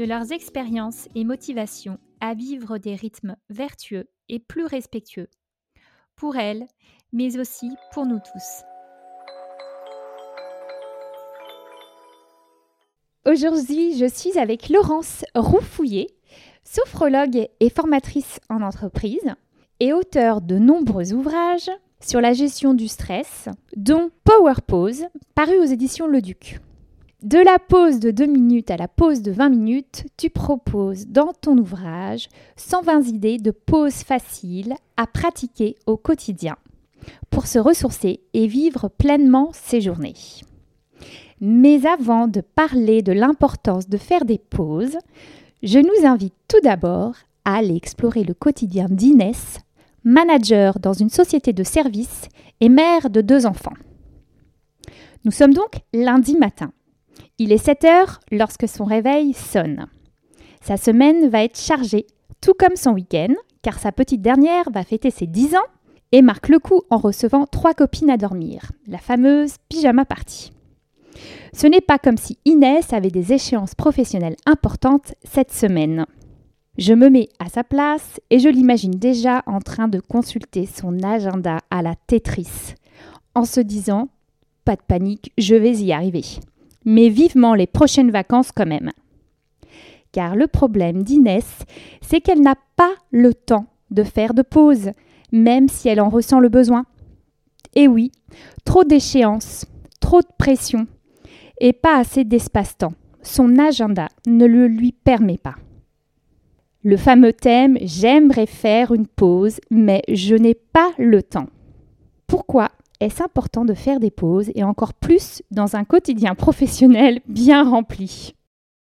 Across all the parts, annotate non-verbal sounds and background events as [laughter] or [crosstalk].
de leurs expériences et motivations à vivre des rythmes vertueux et plus respectueux, pour elles, mais aussi pour nous tous. Aujourd'hui, je suis avec Laurence Roufouillet, sophrologue et formatrice en entreprise et auteure de nombreux ouvrages sur la gestion du stress, dont Power Pose, paru aux éditions Le Duc. De la pause de 2 minutes à la pause de 20 minutes, tu proposes dans ton ouvrage 120 idées de pause faciles à pratiquer au quotidien pour se ressourcer et vivre pleinement ses journées. Mais avant de parler de l'importance de faire des pauses, je nous invite tout d'abord à aller explorer le quotidien d'Inès, manager dans une société de services et mère de deux enfants. Nous sommes donc lundi matin. Il est 7 heures lorsque son réveil sonne. Sa semaine va être chargée, tout comme son week-end, car sa petite dernière va fêter ses 10 ans et marque le coup en recevant trois copines à dormir, la fameuse pyjama party. Ce n'est pas comme si Inès avait des échéances professionnelles importantes cette semaine. Je me mets à sa place et je l'imagine déjà en train de consulter son agenda à la Tetris, en se disant Pas de panique, je vais y arriver mais vivement les prochaines vacances quand même. Car le problème d'Inès, c'est qu'elle n'a pas le temps de faire de pause, même si elle en ressent le besoin. Et oui, trop d'échéances, trop de pression, et pas assez d'espace-temps. Son agenda ne le lui permet pas. Le fameux thème J'aimerais faire une pause, mais je n'ai pas le temps. Pourquoi est-ce important de faire des pauses et encore plus dans un quotidien professionnel bien rempli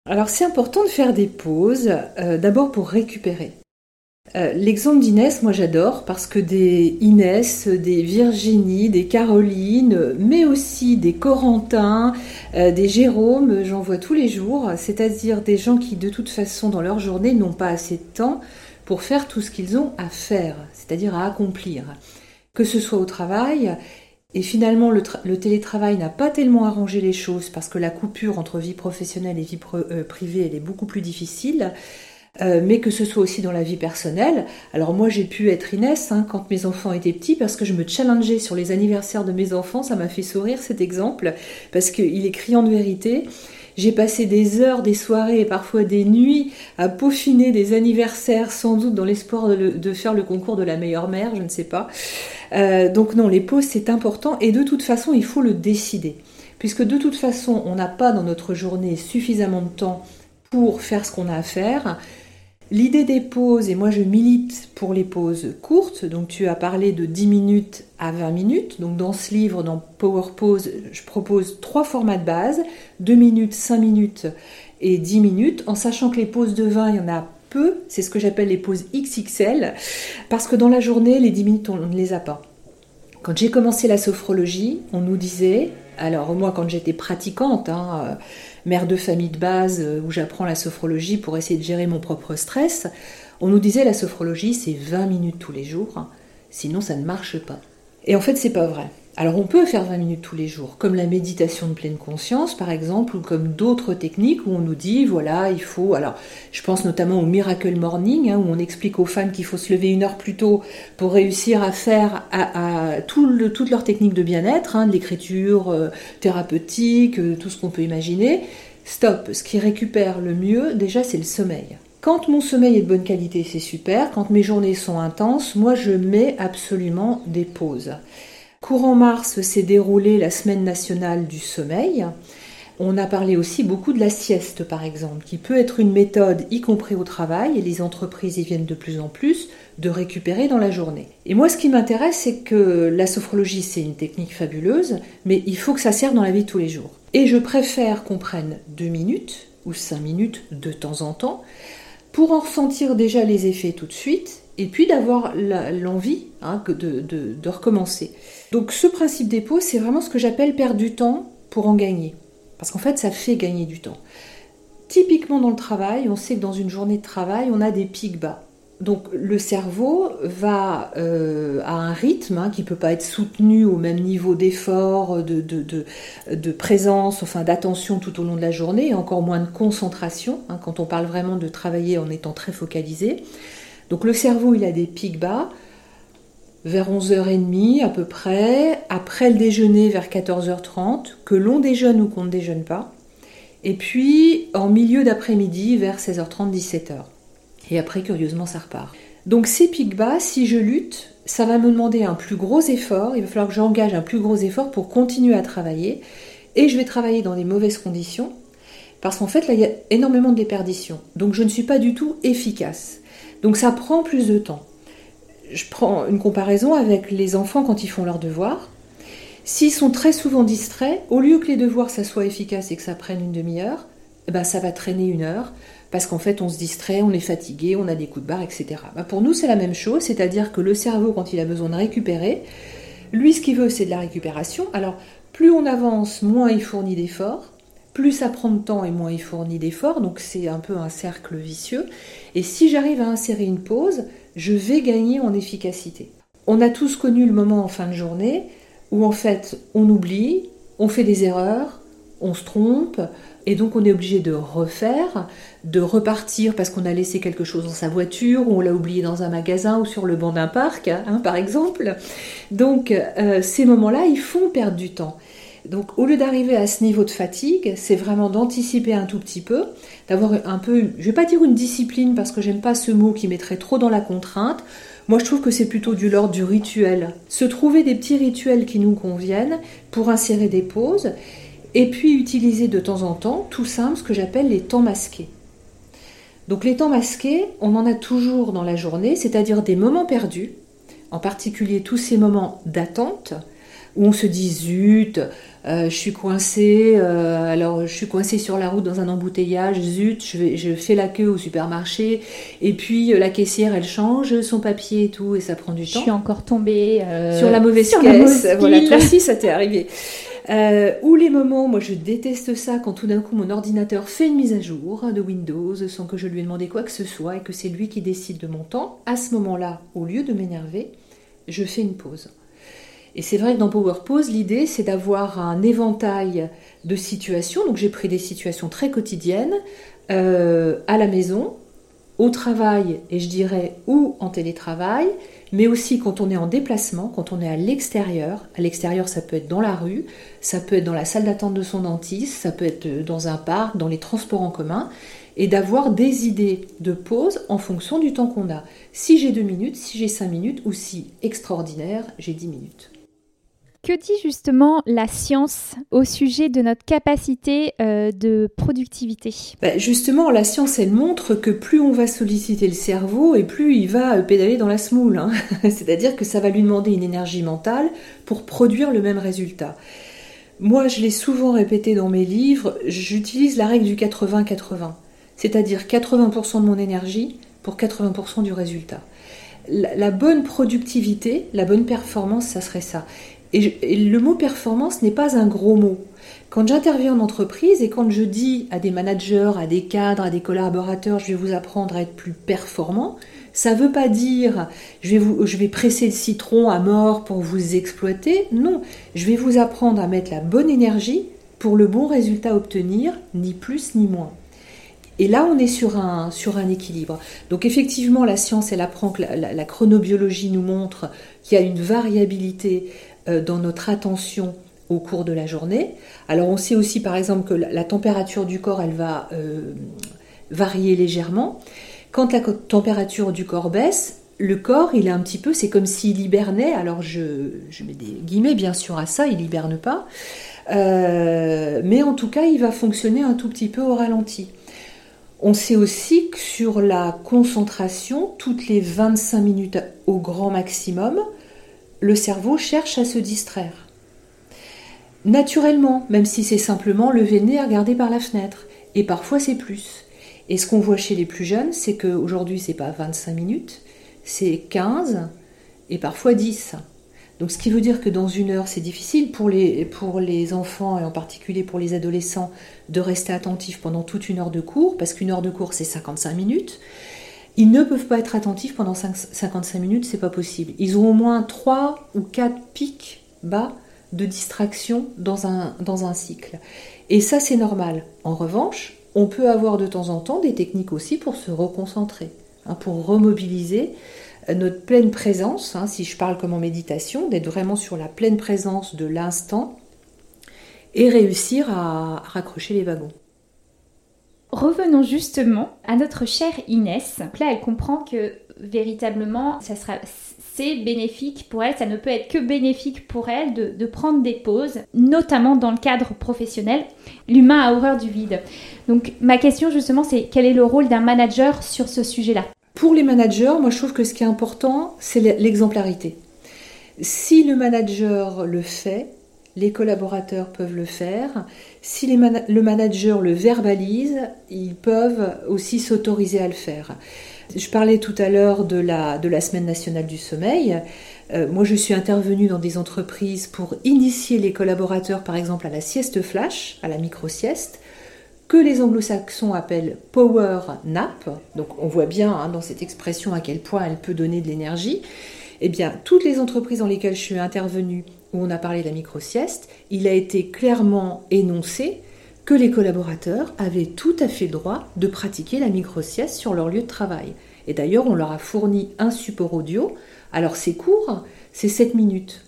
Alors c'est important de faire des pauses, euh, d'abord pour récupérer. Euh, l'exemple d'Inès, moi j'adore parce que des Inès, des Virginie, des Caroline, mais aussi des Corentins, euh, des Jérôme, j'en vois tous les jours, c'est-à-dire des gens qui de toute façon dans leur journée n'ont pas assez de temps pour faire tout ce qu'ils ont à faire, c'est-à-dire à accomplir que ce soit au travail. Et finalement, le, télétravail n'a pas tellement arrangé les choses parce que la coupure entre vie professionnelle et vie euh, privée, est beaucoup plus difficile. Euh, mais que ce soit aussi dans la vie personnelle. Alors moi j'ai pu être Inès hein, quand mes enfants étaient petits parce que je me challengeais sur les anniversaires de mes enfants, ça m'a fait sourire cet exemple parce qu'il est criant de vérité. J'ai passé des heures, des soirées et parfois des nuits à peaufiner des anniversaires, sans doute dans l'espoir de, faire le concours de la meilleure mère, je ne sais pas. Euh, donc non, les pauses c'est important et de toute façon il faut le décider. Puisque de toute façon on n'a pas dans notre journée suffisamment de temps pour faire ce qu'on a à faire. L'idée des pauses, et moi je milite pour les pauses courtes, donc tu as parlé de 10 minutes à 20 minutes, donc dans ce livre, dans Power Pause, je propose trois formats de base, 2 minutes, 5 minutes et 10 minutes, en sachant que les pauses de 20, il y en a peu, c'est ce que j'appelle les pauses XXL, parce que dans la journée, les 10 minutes, on ne les a pas. Quand j'ai commencé la sophrologie, on nous disait, alors moi quand j'étais pratiquante, hein, mère de famille de base euh, où j'apprends la sophrologie pour essayer de gérer mon propre stress, on nous disait la sophrologie c'est 20 minutes tous les jours, sinon ça ne marche pas. Et en fait c'est pas vrai. Alors on peut faire 20 minutes tous les jours, comme la méditation de pleine conscience par exemple, ou comme d'autres techniques où on nous dit, voilà, il faut, alors je pense notamment au Miracle Morning, hein, où on explique aux femmes qu'il faut se lever une heure plus tôt pour réussir à faire à, toutes leurs techniques de bien-être, hein, de l'écriture euh, thérapeutique, euh, tout ce qu'on peut imaginer. Stop, ce qui récupère le mieux déjà c'est le sommeil. Quand mon sommeil est de bonne qualité, c'est super. Quand mes journées sont intenses, moi je mets absolument des pauses. Courant mars s'est déroulée la semaine nationale du sommeil. On a parlé aussi beaucoup de la sieste, par exemple, qui peut être une méthode, y compris au travail, et les entreprises y viennent de plus en plus, de récupérer dans la journée. Et moi, ce qui m'intéresse, c'est que la sophrologie, c'est une technique fabuleuse, mais il faut que ça serve dans la vie de tous les jours. Et je préfère qu'on prenne deux minutes ou 5 minutes de temps en temps, pour en ressentir déjà les effets tout de suite, et puis d'avoir l'envie hein, de, recommencer. Donc ce principe pauses, c'est vraiment ce que j'appelle perdre du temps pour en gagner. Parce qu'en fait, ça fait gagner du temps. Typiquement dans le travail, on sait que dans une journée de travail, on a des pics bas. Donc le cerveau va euh, à un rythme hein, qui ne peut pas être soutenu au même niveau d'effort, de, de, présence, enfin d'attention tout au long de la journée, et encore moins de concentration, hein, quand on parle vraiment de travailler en étant très focalisé. Donc le cerveau, il a des pics bas vers 11h30 à peu près, après le déjeuner vers 14h30, que l'on déjeune ou qu'on ne déjeune pas, et puis en milieu d'après-midi vers 16h30, 17h. Et après, curieusement, ça repart. Donc ces pics bas, si je lutte, ça va me demander un plus gros effort, il va falloir que j'engage un plus gros effort pour continuer à travailler, et je vais travailler dans des mauvaises conditions, parce qu'en fait, là, il y a énormément de déperdition. Donc je ne suis pas du tout efficace. Donc ça prend plus de temps. Je prends une comparaison avec les enfants quand ils font leurs devoirs. S'ils sont très souvent distraits, au lieu que les devoirs ça soit efficace et que ça prenne une demi-heure, eh ben ça va traîner une heure parce qu'en fait on se distrait, on est fatigué, on a des coups de barre, etc. Bah, pour nous c'est la même chose, c'est-à-dire que le cerveau quand il a besoin de récupérer, lui ce qu'il veut c'est de la récupération. Alors plus on avance, moins il fournit d'efforts, plus ça prend de temps et moins il fournit d'efforts, donc c'est un peu un cercle vicieux. Et si j'arrive à insérer une pause, je vais gagner en efficacité. On a tous connu le moment en fin de journée où en fait on oublie, on fait des erreurs, on se trompe, et donc on est obligé de refaire, de repartir parce qu'on a laissé quelque chose dans sa voiture, ou on l'a oublié dans un magasin ou sur le banc d'un parc, hein, par exemple. Donc euh, ces moments-là, ils font perdre du temps. Donc au lieu d'arriver à ce niveau de fatigue, c'est vraiment d'anticiper un tout petit peu, d'avoir un peu, je vais pas dire une discipline parce que j'aime pas ce mot qui mettrait trop dans la contrainte. Moi je trouve que c'est plutôt du l'ordre du rituel. Se trouver des petits rituels qui nous conviennent pour insérer des pauses et puis utiliser de temps en temps, tout simple, ce que j'appelle les temps masqués. Donc les temps masqués, on en a toujours dans la journée, c'est-à-dire des moments perdus, en particulier tous ces moments d'attente, où on se dit zut, euh, je suis coincé, euh, alors je suis coincé sur la route dans un embouteillage, zut, je, je fais la queue au supermarché, et puis euh, la caissière elle change son papier et tout, et ça prend du temps. Je suis encore tombée sur la mauvaise caisse, [laughs] voilà, toi aussi ça t'est arrivé. ou les moments, moi je déteste ça quand tout d'un coup mon ordinateur fait une mise à jour de Windows sans que je lui ai demandé quoi que ce soit et que c'est lui qui décide de mon temps. À ce moment-là, au lieu de m'énerver, je fais une pause. Et c'est vrai que dans Power Pose, l'idée, c'est d'avoir un éventail de situations. Donc j'ai pris des situations très quotidiennes, euh, à la maison, au travail, et je dirais, ou en télétravail, mais aussi quand on est en déplacement, quand on est à l'extérieur. À l'extérieur, ça peut être dans la rue, ça peut être dans la salle d'attente de son dentiste, ça peut être dans un parc, dans les transports en commun, et d'avoir des idées de pause en fonction du temps qu'on a. Si j'ai deux minutes, si j'ai cinq minutes, ou si extraordinaire, j'ai dix minutes. Que dit justement la science au sujet de notre capacité euh, de productivité? Bah, Justement, la science, elle montre que plus on va solliciter le cerveau et plus il va euh, pédaler dans la semoule. Hein. [laughs] C'est-à-dire que ça va lui demander une énergie mentale pour produire le même résultat. Moi, je l'ai souvent répété dans mes livres, j'utilise la règle du 80-80. C'est-à-dire 80% de mon énergie pour 80% du résultat. la bonne productivité, la bonne performance, ça serait ça. Et, le mot performance n'est pas un gros mot. Quand j'interviens en entreprise et quand je dis à des managers, à des cadres, à des collaborateurs, je vais vous apprendre à être plus performant, ça ne veut pas dire je vais, presser le citron à mort pour vous exploiter. Non, je vais vous apprendre à mettre la bonne énergie pour le bon résultat obtenir, ni plus ni moins. Et là, on est sur un, équilibre. Donc effectivement, la science, elle apprend que la, chronobiologie nous montre qu'il y a une variabilité dans notre attention au cours de la journée. Alors on sait aussi par exemple que la température du corps, elle va euh, varier légèrement. Quand la température du corps baisse, le corps, il est un petit peu, c'est comme s'il hibernait. Alors je, mets des guillemets bien sûr à ça, il hiberne pas. Euh, mais en tout cas, il va fonctionner un tout petit peu au ralenti. On sait aussi que sur la concentration, toutes les 25 minutes au grand maximum, le cerveau cherche à se distraire. Naturellement, même si c'est simplement lever le nez à regarder par la fenêtre. et parfois c'est plus. Et ce qu'on voit chez les plus jeunes, c'est qu'aujourd'hui, c'est pas 25 minutes, c'est 15 et parfois 10. Donc ce qui veut dire que dans une heure, c'est difficile pour les, pour les enfants et en particulier pour les adolescents de rester attentifs pendant toute une heure de cours, parce qu'une heure de cours, c'est 55 minutes. Ils ne peuvent pas être attentifs pendant 55 minutes, c'est pas possible. Ils ont au moins 3 ou 4 pics bas de distraction dans un, dans un cycle. Et ça, c'est normal. En revanche, on peut avoir de temps en temps des techniques aussi pour se reconcentrer, hein, pour remobiliser notre pleine présence, hein, si je parle comme en méditation, d'être vraiment sur la pleine présence de l'instant et réussir à raccrocher les wagons. Revenons justement à notre chère Inès. là, elle comprend que véritablement, ça sera, c'est bénéfique pour elle, ça ne peut être que bénéfique pour elle de, de, prendre des pauses, notamment dans le cadre professionnel. L'humain a horreur du vide. Donc ma question justement, c'est quel est le rôle d'un manager sur ce sujet-là? Pour les managers, moi je trouve que ce qui est important, c'est l'exemplarité. Si le manager le fait, les collaborateurs peuvent le faire. Si le manager le verbalise, ils peuvent aussi s'autoriser à le faire. Je parlais tout à l'heure de la, Semaine nationale du sommeil. Euh, moi, je suis intervenue dans des entreprises pour initier les collaborateurs, par exemple, à la sieste flash, à la micro-sieste que les anglo-saxons appellent power nap, donc on voit bien hein, dans cette expression à quel point elle peut donner de l'énergie, eh bien, toutes les entreprises dans lesquelles je suis intervenue, où on a parlé de la micro-sieste, il a été clairement énoncé que les collaborateurs avaient tout à fait droit de pratiquer la micro-sieste sur leur lieu de travail. Et d'ailleurs, on leur a fourni un support audio. Alors, c'est court, c'est 7 minutes.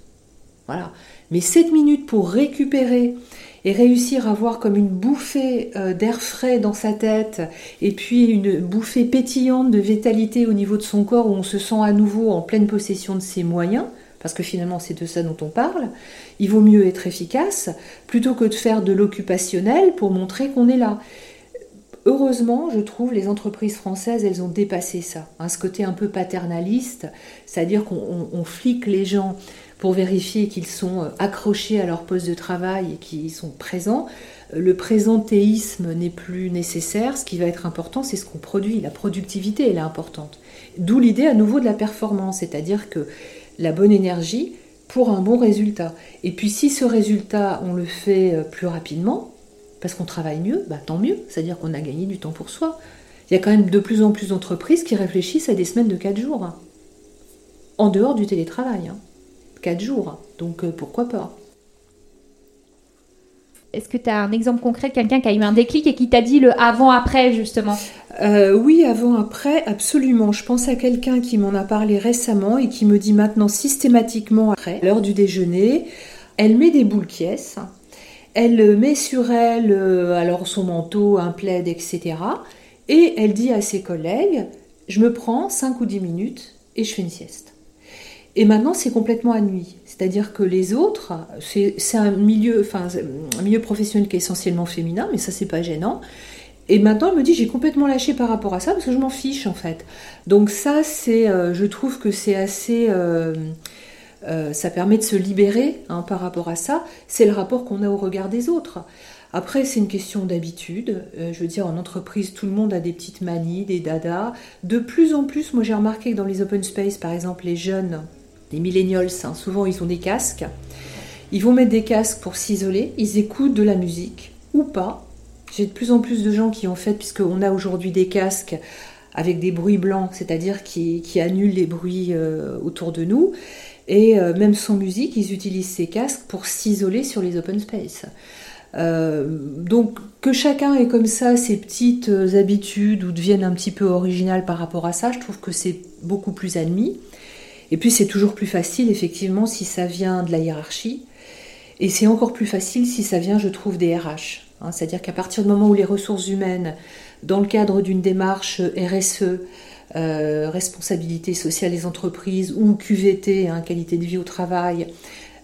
Voilà. Mais 7 minutes pour récupérer et réussir à avoir comme une bouffée euh, d'air frais dans sa tête et puis une bouffée pétillante de vitalité au niveau de son corps où on se sent à nouveau en pleine possession de ses moyens, parce que finalement c'est de ça dont on parle, il vaut mieux être efficace plutôt que de faire de l'occupationnel pour montrer qu'on est là. Heureusement, je trouve, les entreprises françaises, elles ont dépassé ça. Hein, ce côté un peu paternaliste, c'est-à-dire qu'on flique les gens pour vérifier qu'ils sont euh, accrochés à leur poste de travail et qu'ils sont présents. Le présentéisme n'est plus nécessaire. Ce qui va être important, c'est ce qu'on produit. La productivité, elle est importante. D'où l'idée à nouveau de la performance, c'est-à-dire que la bonne énergie pour un bon résultat. Et puis si ce résultat, on le fait euh, plus rapidement, parce qu'on travaille mieux, bah, tant mieux. C'est-à-dire qu'on a gagné du temps pour soi. Il y a quand même de plus en plus d'entreprises qui réfléchissent à des semaines de 4 jours, hein. en dehors du télétravail. Hein. 4 jours. Donc euh, pourquoi pas est-ce que tu as un exemple concret de quelqu'un qui a eu un déclic et qui t'a dit le avant-après, justement? Euh, Oui, avant-après, absolument. Je pense à quelqu'un qui m'en a parlé récemment et qui me dit maintenant systématiquement après, l'heure du déjeuner, elle met des boules quies, elle met sur elle euh, alors son manteau, un plaid, etc. Et elle dit à ses collègues, je me prends 5 ou 10 minutes et je fais une sieste. Et maintenant, c'est complètement à nuit. C'est-à-dire que les autres, c'est un milieu, enfin, un milieu professionnel qui est essentiellement féminin, mais ça, c'est pas gênant. Et maintenant, elle me dit, j'ai complètement lâché par rapport à ça parce que je m'en fiche, en fait. Donc ça, c'est, euh, je trouve que c'est assez, euh, euh, ça permet de se libérer hein, par rapport à ça. C'est le rapport qu'on a au regard des autres. Après, c'est une question d'habitude. je veux dire, en entreprise, tout le monde a des petites manies, des dadas. De plus en plus, moi j'ai remarqué que dans les open space, par exemple, les jeunes les millennials, hein, souvent ils ont des casques. Ils vont mettre des casques pour s'isoler, ils écoutent de la musique ou pas. J'ai de plus en plus de gens qui ont fait, puisqu'on a aujourd'hui des casques avec des bruits blancs, c'est-à-dire qui, annulent les bruits euh, autour de nous. Et euh, même sans musique, ils utilisent ces casques pour s'isoler sur les open space. Euh, donc que chacun ait comme ça ses petites habitudes ou devienne un petit peu original par rapport à ça, je trouve que c'est beaucoup plus admis. Et puis c'est toujours plus facile, effectivement, si ça vient de la hiérarchie. Et c'est encore plus facile si ça vient, je trouve, des RH. Hein. C'est-à-dire qu'à partir du moment où les ressources humaines, dans le cadre d'une démarche RSE, euh, responsabilité sociale des entreprises, ou QVT, hein, qualité de vie au travail,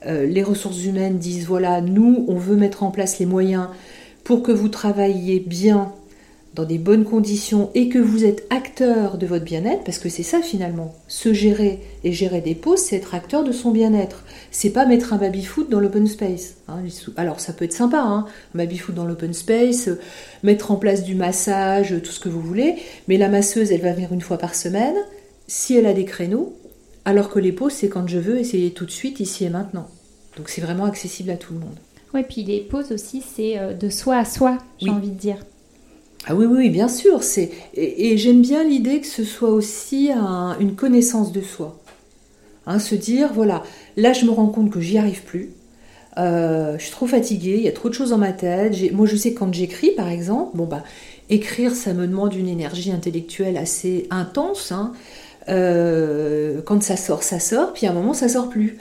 euh, les ressources humaines disent, voilà, nous, on veut mettre en place les moyens pour que vous travailliez bien dans des bonnes conditions et que vous êtes acteur de votre bien-être, parce que c'est ça finalement, se gérer et gérer des pauses, c'est être acteur de son bien-être. C'est pas mettre un baby-foot dans l'open space. Hein. Alors ça peut être sympa, hein, un baby-foot dans l'open space, mettre en place du massage, tout ce que vous voulez, mais la masseuse, elle va venir une fois par semaine, si elle a des créneaux, alors que les pauses, c'est quand je veux essayer tout de suite, ici et maintenant. Donc c'est vraiment accessible à tout le monde. Oui, puis les pauses aussi, c'est euh, de soi à soi, j'ai envie de dire. Ah oui, oui, bien sûr. C'est et, j'aime bien l'idée que ce soit aussi une connaissance de soi. Hein, se dire, voilà, là je me rends compte que j'y arrive plus. Euh, je suis trop fatiguée, il y a trop de choses dans ma tête. Moi je sais quand j'écris par exemple, bon bah écrire ça me demande une énergie intellectuelle assez intense. Hein. Euh, quand ça sort, ça sort, puis à un moment ça sort plus.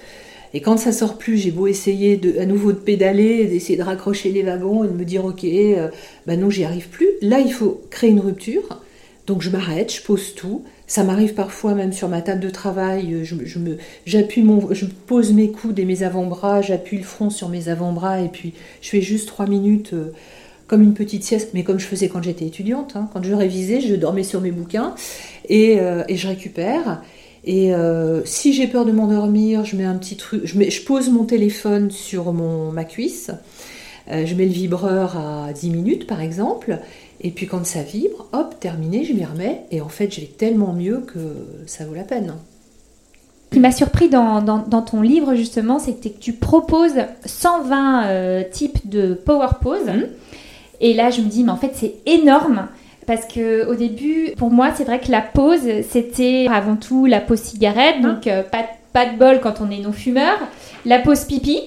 Et quand ça sort plus, j'ai beau essayer à nouveau de pédaler, d'essayer de raccrocher les wagons et de me dire ok, euh, bah non, j'y arrive plus. Là, il faut créer une rupture. Donc je m'arrête, je pose tout. Ça m'arrive parfois même sur ma table de travail, euh, je, me, mon, je pose mes coudes et mes avant-bras, j'appuie le front sur mes avant-bras et puis je fais juste trois minutes euh, comme une petite sieste, mais comme je faisais quand j'étais étudiante. Hein. Quand je révisais, je dormais sur mes bouquins et, et je récupère. Et euh, si j'ai peur de m'endormir, je mets un petit truc, je, mets, je pose mon téléphone sur mon, ma cuisse, euh, je mets le vibreur à 10 minutes par exemple, et puis quand ça vibre, hop, terminé, je m'y remets, et en fait, je vais tellement mieux que ça vaut la peine. Ce qui m'a surpris dans, dans, ton livre justement, c'est que tu proposes 120 euh, types de power pose. Mmh. Et là, je me dis, mais en fait, c'est énorme. Parce que au début, pour moi, c'est vrai que la pause, c'était avant tout la pause cigarette, hein donc euh, pas, pas de bol quand on est non-fumeur. La pause pipi,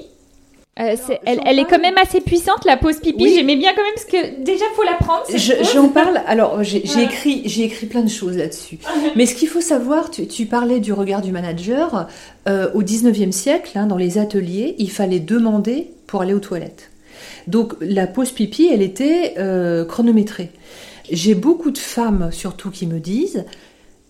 euh, elle, est quand même assez puissante, la pause pipi. J'aimais bien quand même parce que déjà faut la prendre. J'en parle. Alors j'ai écrit, j'ai écrit plein de choses là-dessus. Mais ce qu'il faut savoir, tu, parlais du regard du manager. Euh, au 19e siècle, hein, dans les ateliers, il fallait demander pour aller aux toilettes. Donc la pause pipi, elle était chronométrée. J'ai beaucoup de femmes surtout qui me disent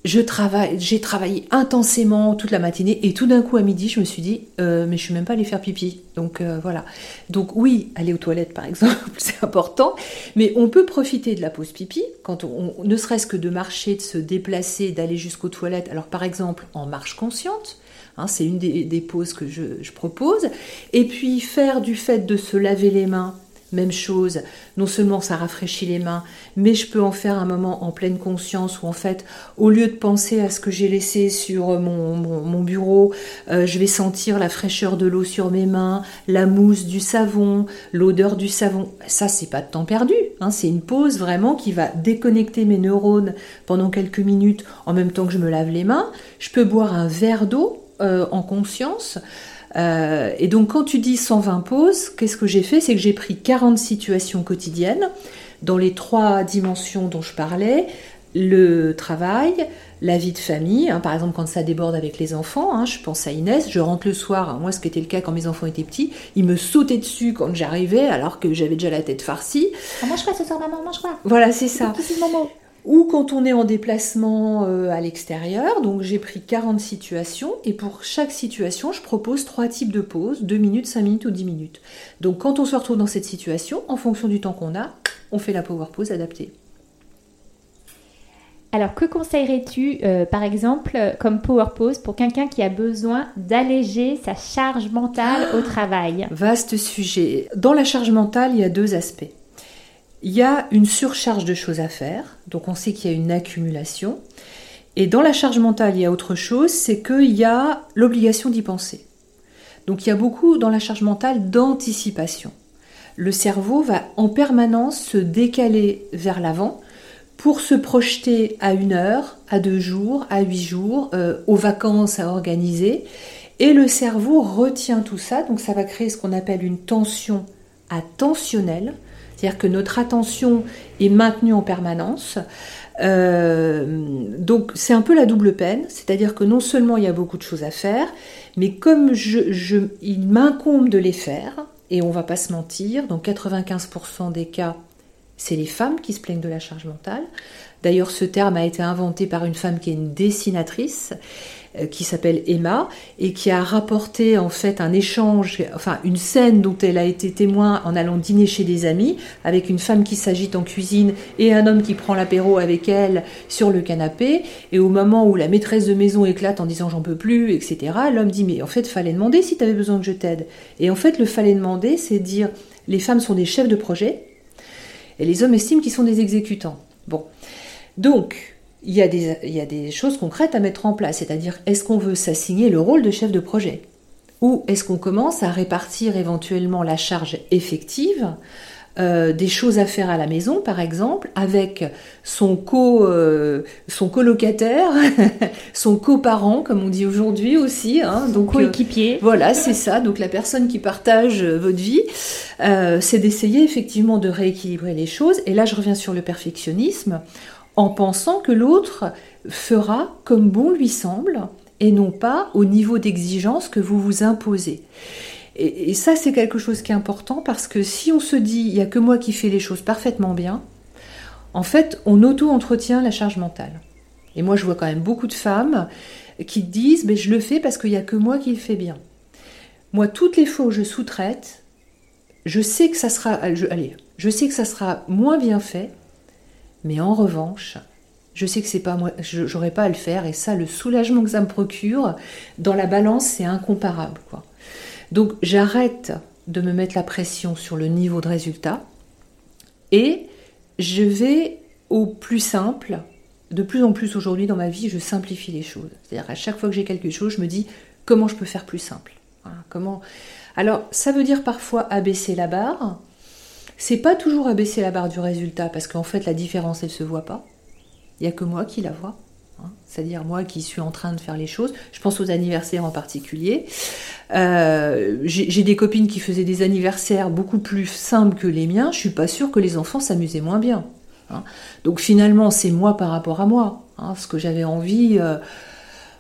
je travaille, j'ai travaillé intensément toute la matinée et tout d'un coup à midi, je me suis dit, euh, mais je suis même pas allée faire pipi. Donc euh, voilà. Donc oui, aller aux toilettes par [laughs] exemple, c'est important, mais on peut profiter de la pause pipi quand on, ne serait-ce que de marcher, de se déplacer, d'aller jusqu'aux toilettes. Alors par exemple en marche consciente. Hein, c'est une des, des, pauses que je, je propose. Et puis faire du fait de se laver les mains même chose, non seulement ça rafraîchit les mains, mais je peux en faire un moment en pleine conscience où en fait, au lieu de penser à ce que j'ai laissé sur mon, bureau, euh, je vais sentir la fraîcheur de l'eau sur mes mains, la mousse du savon, l'odeur du savon. Ça, c'est pas de temps perdu, hein. c'est une pause vraiment qui va déconnecter mes neurones pendant quelques minutes en même temps que je me lave les mains. Je peux boire un verre d'eau euh, en conscience. Euh, et donc quand tu dis 120 pauses, qu'est-ce que j'ai fait? C'est que j'ai pris 40 situations quotidiennes dans les trois dimensions dont je parlais, le travail, la vie de famille, hein, par exemple quand ça déborde avec les enfants, hein, je pense à Inès, je rentre le soir, hein, moi ce qui était le cas quand mes enfants étaient petits, ils me sautaient dessus quand j'arrivais alors que j'avais déjà la tête farcie. Ah, mange quoi ce soir maman, mange quoi Voilà, c'est ça ou quand on est en déplacement euh, à l'extérieur. Donc j'ai pris 40 situations et pour chaque situation, je propose trois types de pauses, 2 minutes, 5 minutes ou 10 minutes. Donc quand on se retrouve dans cette situation, en fonction du temps qu'on a, on fait la power pause adaptée. Alors, que conseillerais-tu, euh, par exemple, comme power pause pour quelqu'un qui a besoin d'alléger sa charge mentale au travail? Vaste sujet. Dans la charge mentale, il y a deux aspects. Il y a une surcharge de choses à faire, donc on sait qu'il y a une accumulation. Et dans la charge mentale, il y a autre chose, c'est qu'il y a l'obligation d'y penser. Donc il y a beaucoup dans la charge mentale d'anticipation. Le cerveau va en permanence se décaler vers l'avant pour se projeter à une heure, à deux jours, à huit jours, euh, aux vacances à organiser. Et le cerveau retient tout ça, donc ça va créer ce qu'on appelle une tension attentionnelle. C'est-à-dire que notre attention est maintenue en permanence. Euh, donc c'est un peu la double peine, c'est-à-dire que non seulement il y a beaucoup de choses à faire, mais comme il m'incombe de les faire, et on va pas se mentir, dans 95% des cas, c'est les femmes qui se plaignent de la charge mentale. D'ailleurs, ce terme a été inventé par une femme qui est une dessinatrice qui s'appelle Emma et qui a rapporté en fait un échange, enfin une scène dont elle a été témoin en allant dîner chez des amis avec une femme qui s'agite en cuisine et un homme qui prend l'apéro avec elle sur le canapé et au moment où la maîtresse de maison éclate en disant j'en peux plus, etc. L'homme dit mais en fait fallait demander si tu avais besoin que je t'aide. Et en fait le fallait demander c'est dire les femmes sont des chefs de projet et les hommes estiment qu'ils sont des exécutants. Bon. Donc, il y, a des, choses concrètes à mettre en place, c'est-à-dire est-ce qu'on veut s'assigner le rôle de chef de projet Ou est-ce qu'on commence à répartir éventuellement la charge effective euh, des choses à faire à la maison, par exemple, avec son co, euh, son colocataire, [laughs] son coparent, comme on dit aujourd'hui aussi, hein, donc euh, coéquipier. voilà, c'est ça. Donc la personne qui partage votre vie, c'est d'essayer effectivement de rééquilibrer les choses. Et là, je reviens sur le perfectionnisme en pensant que l'autre fera comme bon lui semble et non pas au niveau d'exigence que vous vous imposez. Et, ça, c'est quelque chose qui est important parce que si on se dit il n'y a que moi qui fais les choses parfaitement bien, en fait, on auto-entretient la charge mentale. Et moi, je vois quand même beaucoup de femmes qui disent mais je le fais parce qu'il n'y a que moi qui le fais bien. Moi, toutes les fois où je sous-traite, je sais que ça sera, je sais que ça sera moins bien fait mais en revanche, je sais que c'est pas moi, j'aurais pas à le faire, et ça, le soulagement que ça me procure, dans la balance, c'est incomparable. Donc j'arrête de me mettre la pression sur le niveau de résultat, et je vais au plus simple. De plus en plus aujourd'hui dans ma vie, je simplifie les choses. C'est-à-dire à chaque fois que j'ai quelque chose, je me dis comment je peux faire plus simple? comment? Alors ça veut dire parfois abaisser la barre, c'est pas toujours abaisser la barre du résultat parce qu'en fait la différence elle se voit pas. Il y a que moi qui la vois. Hein. C'est-à-dire moi qui suis en train de faire les choses. Je pense aux anniversaires en particulier. Euh, j'ai des copines qui faisaient des anniversaires beaucoup plus simples que les miens. Je suis pas sûre que les enfants s'amusaient moins bien. Hein. Donc finalement c'est moi par rapport à moi. Hein. Ce que j'avais envie. Euh,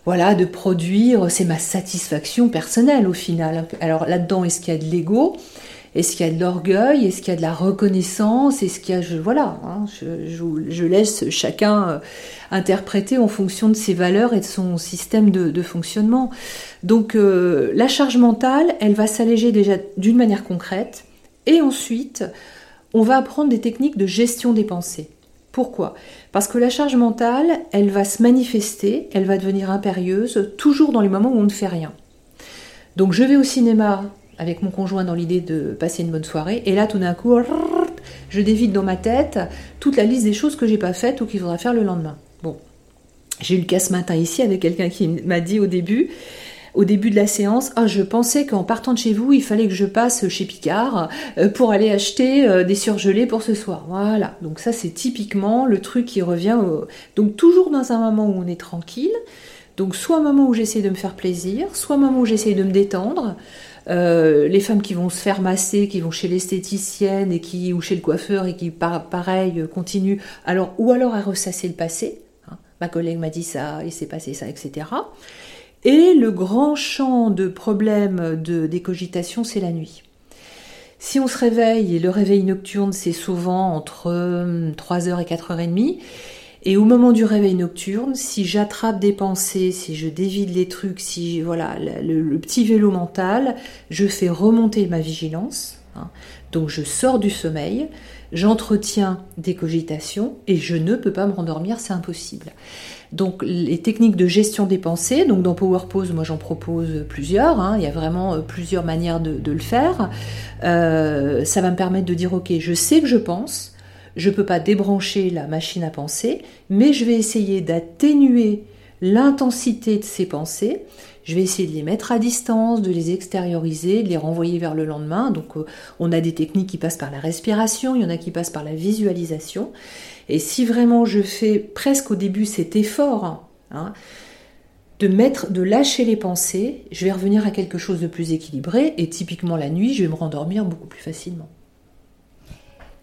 voilà, de produire, c'est ma satisfaction personnelle au final. Alors là-dedans, est-ce qu'il y a de l'ego? Est-ce qu'il y a de l'orgueil? Est-ce qu'il y a de la reconnaissance? Est-ce qu'il y a, je, voilà, hein, je, laisse chacun euh, interpréter en fonction de ses valeurs et de son système de, fonctionnement. Donc euh, la charge mentale, elle va s'alléger déjà d'une manière concrète, et ensuite, on va apprendre des techniques de gestion des pensées. Pourquoi? Parce que la charge mentale, elle va se manifester, elle va devenir impérieuse, toujours dans les moments où on ne fait rien. Donc je vais au cinéma, avec mon conjoint dans l'idée de passer une bonne soirée. Et là, tout d'un coup, je dévide dans ma tête toute la liste des choses que j'ai pas faites ou qu'il faudra faire le lendemain. Bon, j'ai eu le cas ce matin ici avec quelqu'un qui m'a dit au début, au début de la séance, ah, je pensais qu'en partant de chez vous, il fallait que je passe chez Picard euh, pour aller acheter euh, des surgelés pour ce soir. Voilà. Donc ça, c'est typiquement le truc qui revient. Donc toujours dans un moment où on est tranquille. Donc soit un moment où j'essaie de me faire plaisir, soit un moment où j'essaie de me détendre, euh, les femmes qui vont se faire masser, qui vont chez l'esthéticienne et qui ou chez le coiffeur et qui pareil euh, continuent. Alors ou alors à ressasser le passé. Hein. Ma collègue m'a dit ça, il s'est passé ça, etc. Et le grand champ de problèmes de décogitation, c'est la nuit. Si on se réveille, et le réveil nocturne, c'est souvent entre 3h hum, et 4h30, et au moment du réveil nocturne, si j'attrape des pensées, si je dévide les trucs, si voilà le, petit vélo mental, je fais remonter ma vigilance. Hein. Donc je sors du sommeil, j'entretiens des cogitations et je ne peux pas me rendormir, c'est impossible. Donc les techniques de gestion des pensées, donc dans Power Pose, moi j'en propose plusieurs, hein. il y a vraiment euh, plusieurs manières de, le faire. Euh, ça va me permettre de dire ok, je sais que je pense, je ne peux pas débrancher la machine à penser, mais je vais essayer d'atténuer l'intensité de ces pensées. Je vais essayer de les mettre à distance, de les extérioriser, de les renvoyer vers le lendemain. Donc euh, on a des techniques qui passent par la respiration, il y en a qui passent par la visualisation. Et si vraiment je fais presque au début cet effort hein, de mettre, de lâcher les pensées, je vais revenir à quelque chose de plus équilibré. Et typiquement la nuit, je vais me rendormir beaucoup plus facilement.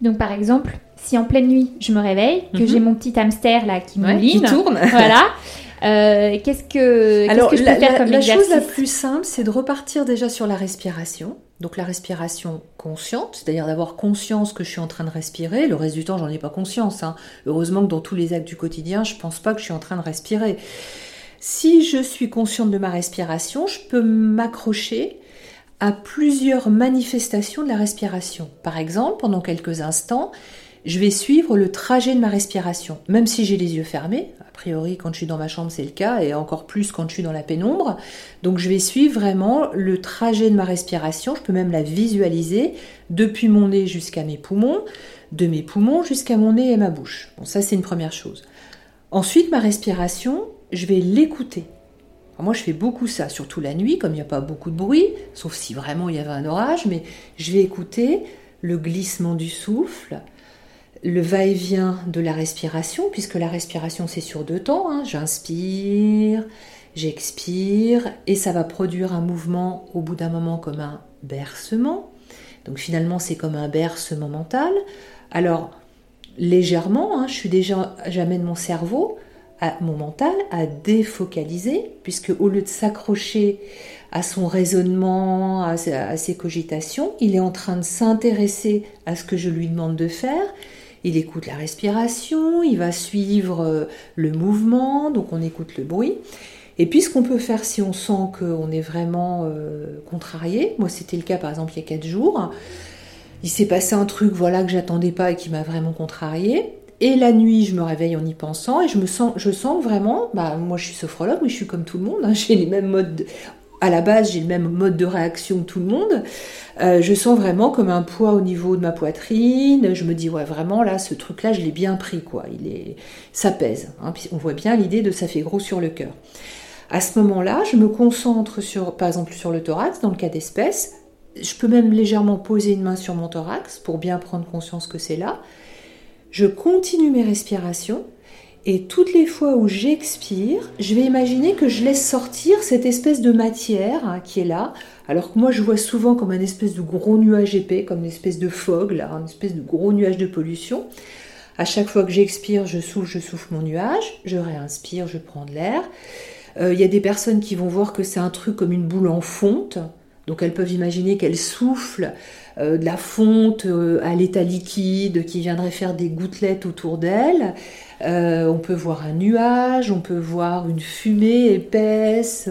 Donc par exemple, si en pleine nuit je me réveille, que mhm. j'ai mon petit hamster là qui me qui tourne, [laughs] voilà, qu'est-ce que, Alors, que je peux la, faire comme la chose la plus simple, c'est de repartir déjà sur la respiration. Donc la respiration consciente, c'est-à-dire d'avoir conscience que je suis en train de respirer. Le reste du temps, j'en ai pas conscience. hein. Heureusement que dans tous les actes du quotidien, je pense pas que je suis en train de respirer. Si je suis consciente de ma respiration, je peux m'accrocher à plusieurs manifestations de la respiration. Par exemple, pendant quelques instants, je vais suivre le trajet de ma respiration, même si j'ai les yeux fermés. A priori, quand je suis dans ma chambre, c'est le cas, et encore plus quand je suis dans la pénombre. Donc, je vais suivre vraiment le trajet de ma respiration. Je peux même la visualiser depuis mon nez jusqu'à mes poumons, de mes poumons jusqu'à mon nez et ma bouche. Bon, ça, c'est une première chose. Ensuite, ma respiration, je vais l'écouter. Moi, je fais beaucoup ça, surtout la nuit, comme il n'y a pas beaucoup de bruit, sauf si vraiment il y avait un orage, mais je vais écouter le glissement du souffle, le va-et-vient de la respiration, puisque la respiration c'est sur deux temps. hein. J'inspire, j'expire, et ça va produire un mouvement au bout d'un moment comme un bercement. Donc finalement, c'est comme un bercement mental. Alors, légèrement, hein, je suis déjà, j'amène mon cerveau, mon mental, à défocaliser, puisque au lieu de s'accrocher à son raisonnement, à ses cogitations, il est en train de s'intéresser à ce que je lui demande de faire. Il écoute la respiration, il va suivre euh, le mouvement, donc on écoute le bruit. Et puis ce qu'on peut faire si on sent qu'on est vraiment euh, contrarié, moi c'était le cas par exemple il y a quatre jours, il s'est passé un truc voilà que j'attendais pas et qui m'a vraiment contrarié. Et la nuit, je me réveille en y pensant et je me sens, je sens vraiment, bah moi je suis sophrologue, mais je suis comme tout le monde, hein, [laughs] j'ai les mêmes modes. À la base, j'ai le même mode de réaction que tout le monde. Euh, je sens vraiment comme un poids au niveau de ma poitrine. Je me dis ouais vraiment là, ce truc-là, je l'ai bien pris quoi. Il est, ça pèse. hein. On voit bien l'idée de ça fait gros sur le cœur. À ce moment-là, je me concentre sur, par exemple, sur le thorax, dans le cas d'espèce. Je peux même légèrement poser une main sur mon thorax pour bien prendre conscience que c'est là. Je continue mes respirations et toutes les fois où j'expire, je vais imaginer que je laisse sortir cette espèce de matière hein, qui est là. Alors que moi, je vois souvent comme un espèce de gros nuage épais, comme une espèce de fog, là, un espèce de gros nuage de pollution. À chaque fois que j'expire, je souffle, je souffle mon nuage, je réinspire, je prends de l'air. Euh, Il y a des personnes qui vont voir que c'est un truc comme une boule en fonte. Donc elles peuvent imaginer qu'elles soufflent de la fonte euh, à l'état liquide qui viendrait faire des gouttelettes autour d'elles. Euh, on peut voir un nuage, on peut voir une fumée épaisse.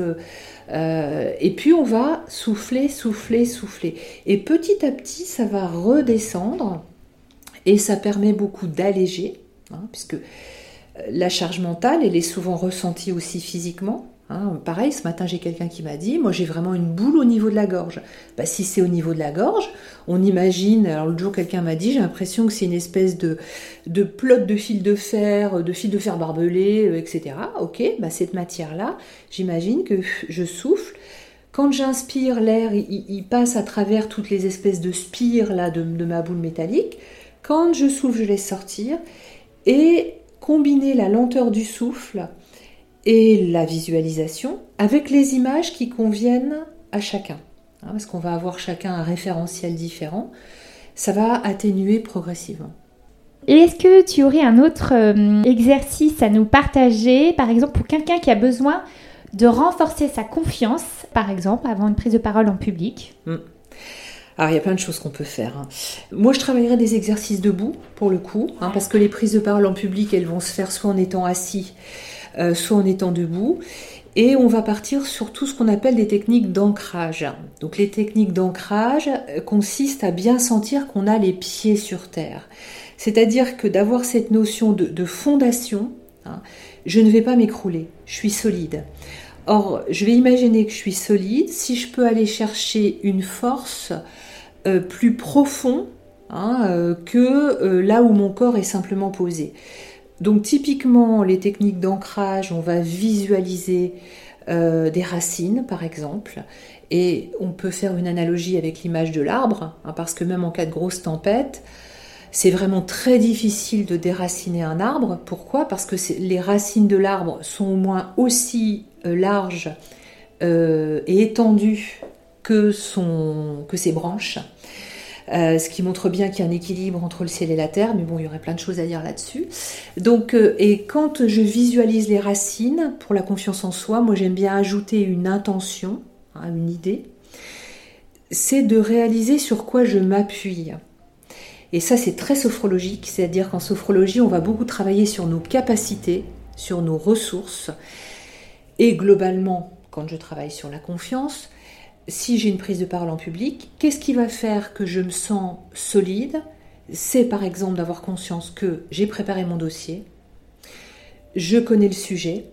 euh, et puis on va souffler, souffler, souffler. Et petit à petit, ça va redescendre et ça permet beaucoup d'alléger, hein, puisque la charge mentale, elle est souvent ressentie aussi physiquement. Hein. pareil, ce matin j'ai quelqu'un qui m'a dit, moi j'ai vraiment une boule au niveau de la gorge. Bah, si c'est au niveau de la gorge, on imagine, alors l'autre jour quelqu'un m'a dit, j'ai l'impression que c'est une espèce de, de plot de fil de fer, de fil de fer barbelé, euh, etc. Ok, bah, cette matière-là, j'imagine que je souffle. Quand j'inspire, l'air, il, il passe à travers toutes les espèces de spires là, de, de ma boule métallique. Quand je souffle, je laisse sortir. Et combiner la lenteur du souffle et la visualisation avec les images qui conviennent à chacun. Hein, parce qu'on va avoir chacun un référentiel différent. Ça va atténuer progressivement. Et est-ce que tu aurais un autre euh, exercice à nous partager, par exemple pour quelqu'un qui a besoin de renforcer sa confiance, par exemple, avant une prise de parole en public? Alors il y a plein de choses qu'on peut faire. hein. Moi je travaillerais des exercices debout pour le coup, hein, parce que les prises de parole en public elles vont se faire soit en étant assis, euh, soit en étant debout. Et on va partir sur tout ce qu'on appelle des techniques d'ancrage. Donc les techniques d'ancrage euh, consistent à bien sentir qu'on a les pieds sur terre. C'est-à-dire que d'avoir cette notion de, fondation, hein, je ne vais pas m'écrouler, je suis solide. Or, je vais imaginer que je suis solide si je peux aller chercher une force euh, plus profond hein, que là où mon corps est simplement posé. Donc typiquement, les techniques d'ancrage, on va visualiser euh, des racines, par exemple, et on peut faire une analogie avec l'image de l'arbre, hein, parce que même en cas de grosse tempête, c'est vraiment très difficile de déraciner un arbre. Pourquoi? Parce que les racines de l'arbre sont au moins aussi euh, larges euh, et étendues que ses branches. Euh, ce qui montre bien qu'il y a un équilibre entre le ciel et la terre, mais bon, il y aurait plein de choses à dire là-dessus. Donc, euh, et quand je visualise les racines pour la confiance en soi, moi j'aime bien ajouter une intention, hein, une idée, c'est de réaliser sur quoi je m'appuie. Et ça, c'est très sophrologique, c'est-à-dire qu'en sophrologie, on va beaucoup travailler sur nos capacités, sur nos ressources, et globalement, quand je travaille sur la confiance, si j'ai une prise de parole en public, qu'est-ce qui va faire que je me sens solide? C'est par exemple d'avoir conscience que j'ai préparé mon dossier, je connais le sujet,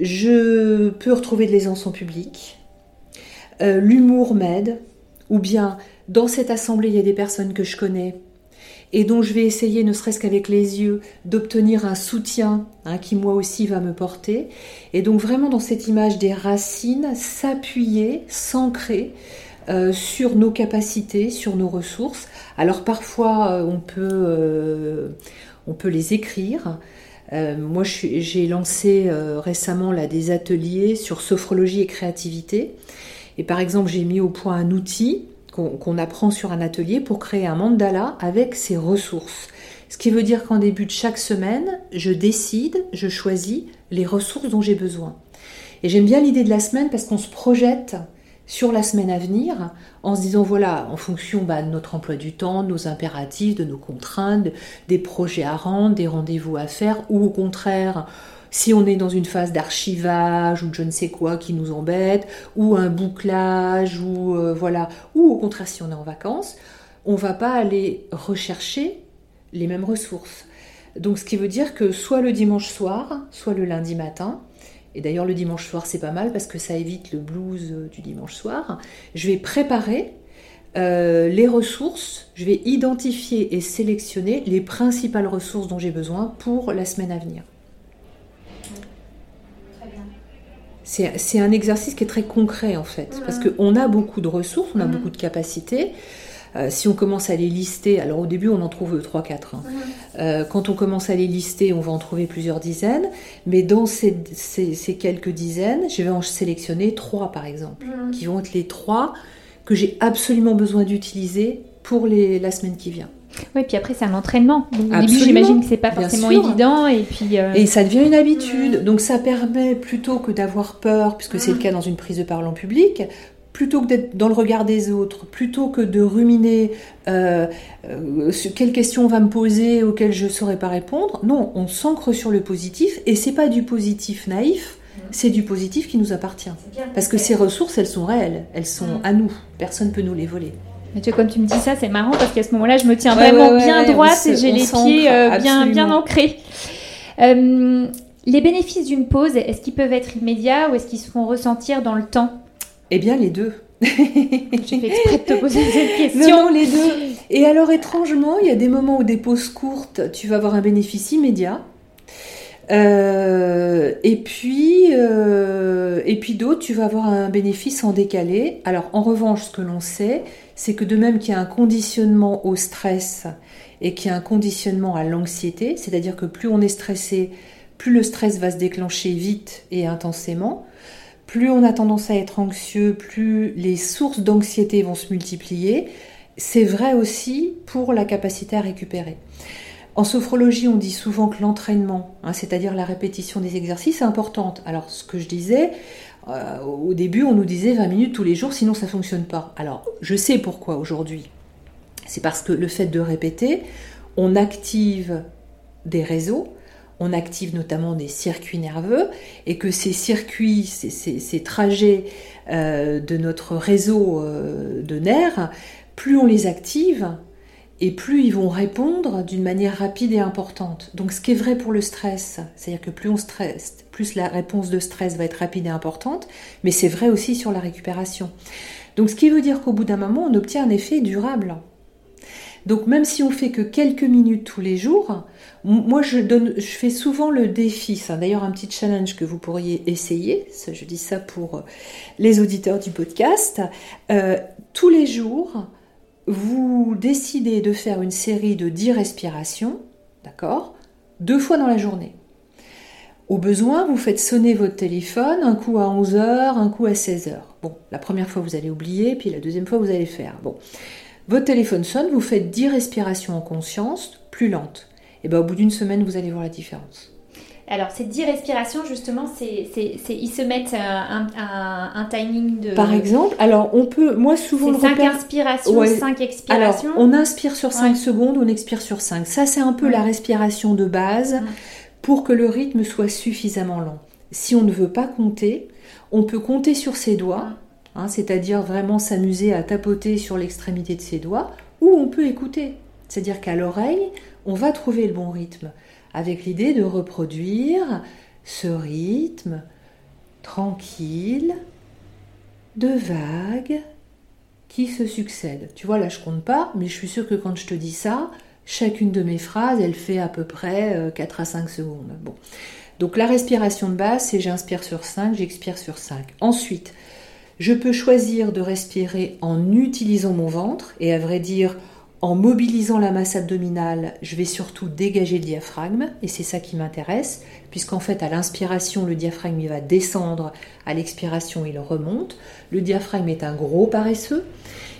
je peux retrouver de l'aisance en public, euh, l'humour m'aide, ou bien dans cette assemblée il y a des personnes que je connais, et dont je vais essayer, ne serait-ce qu'avec les yeux, d'obtenir un soutien hein, qui moi aussi va me porter. Et donc vraiment dans cette image des racines, s'appuyer, s'ancrer euh, sur nos capacités, sur nos ressources. Alors parfois euh, on, peut, euh, on peut les écrire. moi j'ai lancé récemment là, des ateliers sur sophrologie et créativité. Et par exemple j'ai mis au point un outil qu'on apprend sur un atelier pour créer un mandala avec ses ressources. Ce qui veut dire qu'en début de chaque semaine, je décide, je choisis les ressources dont j'ai besoin. Et j'aime bien l'idée de la semaine parce qu'on se projette sur la semaine à venir en se disant voilà, en fonction bah, de notre emploi du temps, de nos impératifs, de nos contraintes, des projets à rendre, des rendez-vous à faire, ou au contraire, si on est dans une phase d'archivage ou de je ne sais quoi qui nous embête, ou un bouclage, ou euh, voilà, ou au contraire si on est en vacances, on va pas aller rechercher les mêmes ressources. Donc ce qui veut dire que soit le dimanche soir, soit le lundi matin, et d'ailleurs le dimanche soir c'est pas mal parce que ça évite le blues euh, du dimanche soir, je vais préparer euh, les ressources, je vais identifier et sélectionner les principales ressources dont j'ai besoin pour la semaine à venir. C'est un exercice qui est très concret en fait, parce qu'on a beaucoup de ressources, on a beaucoup de capacités. Euh, si on commence à les lister, alors au début on en trouve 3-4. Hein. Euh, quand on commence à les lister, on va en trouver plusieurs dizaines. Mais dans ces, quelques dizaines, je vais en sélectionner 3 par exemple, qui vont être les 3 que j'ai absolument besoin d'utiliser pour la semaine qui vient. Oui, puis après, c'est un entraînement. au début, j'imagine que c'est pas forcément évident. Et, puis, euh, et ça devient une habitude. Donc, ça permet, plutôt que d'avoir peur, puisque c'est le cas dans une prise de parole en public, plutôt que d'être dans le regard des autres, plutôt que de ruminer euh, euh, quelles questions on va me poser auxquelles je ne saurais pas répondre, non, on s'ancre sur le positif. Et c'est pas du positif naïf, c'est du positif qui nous appartient. Parce que ces ressources, elles sont réelles, elles sont à nous. Personne ne peut nous les voler. Mais tu vois, comme tu me dis ça, c'est marrant parce qu'à ce moment-là, je me tiens vraiment bien droite et j'ai les pieds euh, bien, bien ancrés. Euh, les bénéfices d'une pause, est-ce qu'ils peuvent être immédiats ou est-ce qu'ils se font ressentir dans le temps? Eh bien, les deux. J'ai fait exprès de te poser cette [laughs] question. Non, les deux. Et alors, étrangement, il y a des moments où des pauses courtes, tu vas avoir un bénéfice immédiat. Euh, et puis, euh, et puis d'autres, tu vas avoir un bénéfice en décalé. Alors, en revanche, ce que l'on sait, c'est que de même qu'il y a un conditionnement au stress et qu'il y a un conditionnement à l'anxiété, c'est-à-dire que plus on est stressé, plus le stress va se déclencher vite et intensément. Plus on a tendance à être anxieux, plus les sources d'anxiété vont se multiplier. C'est vrai aussi pour la capacité à récupérer. En sophrologie, on dit souvent que l'entraînement, hein, c'est-à-dire la répétition des exercices, est importante. Alors, ce que je disais, euh, au début, on nous disait 20 minutes tous les jours, sinon ça ne fonctionne pas. Alors, je sais pourquoi aujourd'hui. C'est parce que le fait de répéter, on active des réseaux, on active notamment des circuits nerveux, et que ces circuits, ces, trajets euh, de notre réseau euh, de nerfs, plus on les active, et plus ils vont répondre d'une manière rapide et importante. Donc ce qui est vrai pour le stress, c'est-à-dire que plus on stresse, plus la réponse de stress va être rapide et importante, mais c'est vrai aussi sur la récupération. Donc ce qui veut dire qu'au bout d'un moment, on obtient un effet durable. Donc même si on fait que quelques minutes tous les jours, moi je, donne, je fais souvent le défi, c'est d'ailleurs un petit challenge que vous pourriez essayer, je dis ça pour les auditeurs du podcast, euh, tous les jours, vous décidez de faire une série de 10 respirations, d'accord Deux fois dans la journée. Au besoin, vous faites sonner votre téléphone, un coup à 11h, un coup à 16h. Bon, la première fois, vous allez oublier, puis la deuxième fois, vous allez faire. Bon. Votre téléphone sonne, vous faites 10 respirations en conscience, plus lentes. Et bien au bout d'une semaine, vous allez voir la différence. Alors, ces 10 respirations, justement, c'est, ils se mettent euh, un, timing de. Par exemple, alors on peut, moi souvent. C'est 5 inspirations, 5 expirations. Alors, on inspire sur 5 secondes, on expire sur 5. Ça, c'est un peu la respiration de base pour que le rythme soit suffisamment lent. Si on ne veut pas compter, on peut compter sur ses doigts, hein, c'est-à-dire vraiment s'amuser à tapoter sur l'extrémité de ses doigts, ou on peut écouter. C'est-à-dire qu'à l'oreille, on va trouver le bon rythme avec l'idée de reproduire ce rythme tranquille de vagues qui se succèdent. Tu vois, là je compte pas, mais je suis sûre que quand je te dis ça, chacune de mes phrases, elle fait à peu près 4 euh, à 5 secondes. Donc la respiration de base, c'est j'inspire sur 5, j'expire sur 5. Ensuite, je peux choisir de respirer en utilisant mon ventre, et à vrai dire, en mobilisant la masse abdominale, je vais surtout dégager le diaphragme, et c'est ça qui m'intéresse, puisqu'en fait, à l'inspiration, le diaphragme il va descendre, à l'expiration, il remonte. Le diaphragme est un gros paresseux.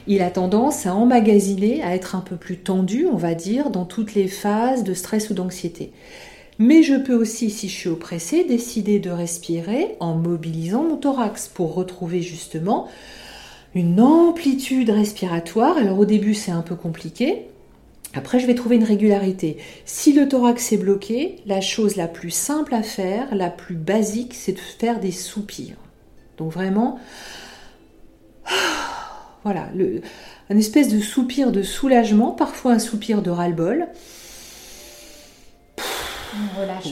Il a tendance à emmagasiner, à être un peu plus tendu, on va dire, dans toutes les phases de stress ou d'anxiété. Mais je peux aussi, si je suis oppressée, décider de respirer en mobilisant mon thorax pour retrouver justement amplitude respiratoire. Alors au début c'est un peu compliqué. Après je vais trouver une régularité. Si le thorax est bloqué, la chose la plus simple à faire, la plus basique, c'est de faire des soupirs. Donc vraiment, [sighs] voilà, le, un espèce de soupir de soulagement, parfois un soupir de ras-le-bol.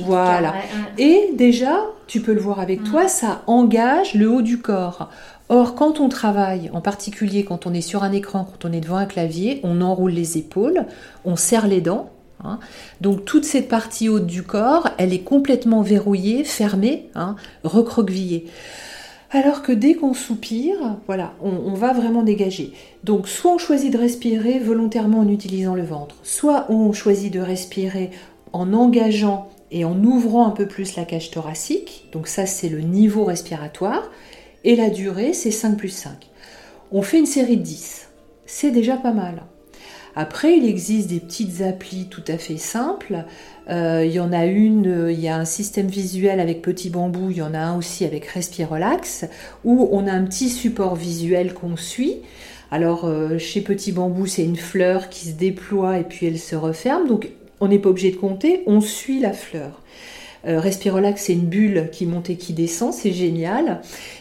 Voilà. Et déjà, tu peux le voir avec mm. toi, ça engage le haut du corps. Or, quand on travaille, en particulier quand on est sur un écran, quand on est devant un clavier, on enroule les épaules, on serre les dents. Hein. Donc toute cette partie haute du corps, elle est complètement verrouillée, fermée, hein, recroquevillée. Alors que dès qu'on soupire, voilà, on, va vraiment dégager. Donc soit on choisit de respirer volontairement en utilisant le ventre, soit on choisit de respirer en engageant et en ouvrant un peu plus la cage thoracique. Donc ça c'est le niveau respiratoire. Et la durée, c'est 5 plus 5. On fait une série de 10. C'est déjà pas mal. Après, il existe des petites applis tout à fait simples. Euh, il y en a une, il y a un système visuel avec Petit Bambou, il y en a un aussi avec Respire Relax, où on a un petit support visuel qu'on suit. Alors, euh, chez Petit Bambou, c'est une fleur qui se déploie et puis elle se referme. Donc, on n'est pas obligé de compter, on suit la fleur. Euh, Respirolax, c'est une bulle qui monte et qui descend, c'est génial.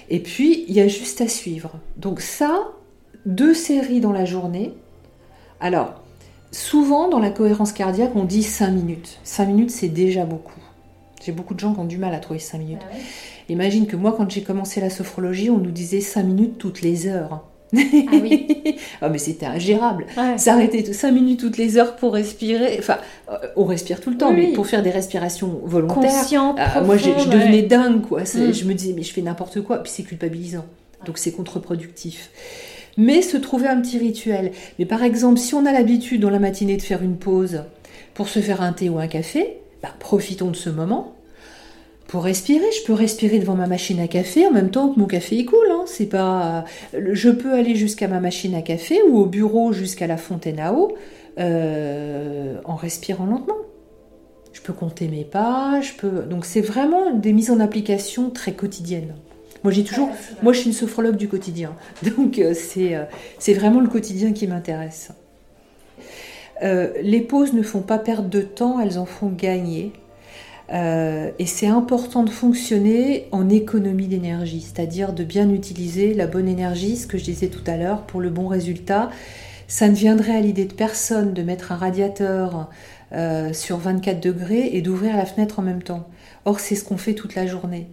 Et puis, il y a juste à suivre. Donc ça, deux séries dans la journée. Alors, souvent dans la cohérence cardiaque, on dit 5 minutes. 5 minutes, c'est déjà beaucoup. J'ai beaucoup de gens qui ont du mal à trouver 5 minutes. Ah Imagine que moi, quand j'ai commencé la sophrologie, on nous disait 5 minutes toutes les heures. Ah oui. oh, [laughs] mais c'était ingérable. S'arrêter 5 minutes toutes les heures pour respirer. Enfin, euh, on respire tout le temps, mais pour faire des respirations volontaires. Conscientes, euh, moi, je, devenais dingue, quoi. Mm. Je me disais, mais je fais n'importe quoi. Puis c'est culpabilisant. Donc c'est contre-productif. Mais se trouver un petit rituel. Mais par exemple, si on a l'habitude dans la matinée de faire une pause pour se faire un thé ou un café, bah, profitons de ce moment pour respirer. Je peux respirer devant ma machine à café en même temps que mon café est cool. Hein. C'est pas, je peux aller jusqu'à ma machine à café ou au bureau jusqu'à la fontaine à eau euh, en respirant lentement. Je peux compter mes pas. Je peux. Donc c'est vraiment des mises en application très quotidiennes. Moi j'ai toujours, moi je suis une sophrologue du quotidien. [laughs] Donc euh, c'est euh, c'est vraiment le quotidien qui m'intéresse. les pauses ne font pas perdre de temps, elles en font gagner. Euh, et c'est important de fonctionner en économie d'énergie, c'est-à-dire de bien utiliser la bonne énergie, ce que je disais tout à l'heure, pour le bon résultat. Ça ne viendrait à l'idée de personne de mettre un radiateur euh, sur 24 degrés et d'ouvrir la fenêtre en même temps. Or, c'est ce qu'on fait toute la journée.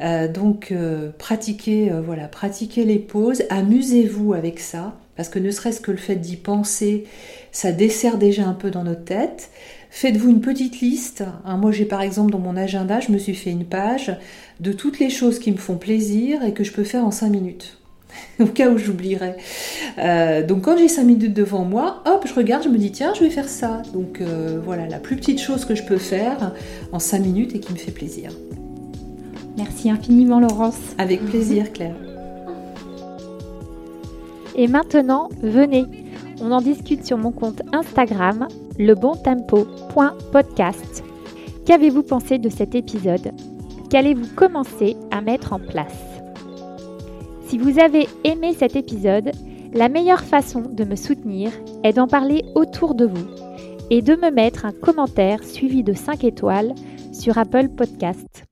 Euh, donc, pratiquez, voilà, pratiquez les pauses, amusez-vous avec ça, parce que ne serait-ce que le fait d'y penser, ça dessert déjà un peu dans notre tête. Faites-vous une petite liste. Hein, moi, j'ai par exemple dans mon agenda, je me suis fait une page de toutes les choses qui me font plaisir et que je peux faire en 5 minutes. [laughs] Au cas où j'oublierais. Euh, donc quand j'ai 5 minutes devant moi, hop, je regarde, je me dis tiens, je vais faire ça. Donc euh, voilà, la plus petite chose que je peux faire en 5 minutes et qui me fait plaisir. Merci infiniment Laurence. Avec [laughs] plaisir Claire. Et maintenant, venez, On en discute sur mon compte Instagram, lebontempo.podcast. Qu'avez-vous pensé de cet épisode? Qu'allez-vous commencer à mettre en place? Si vous avez aimé cet épisode, la meilleure façon de me soutenir est d'en parler autour de vous et de me mettre un commentaire suivi de 5 étoiles sur Apple Podcast.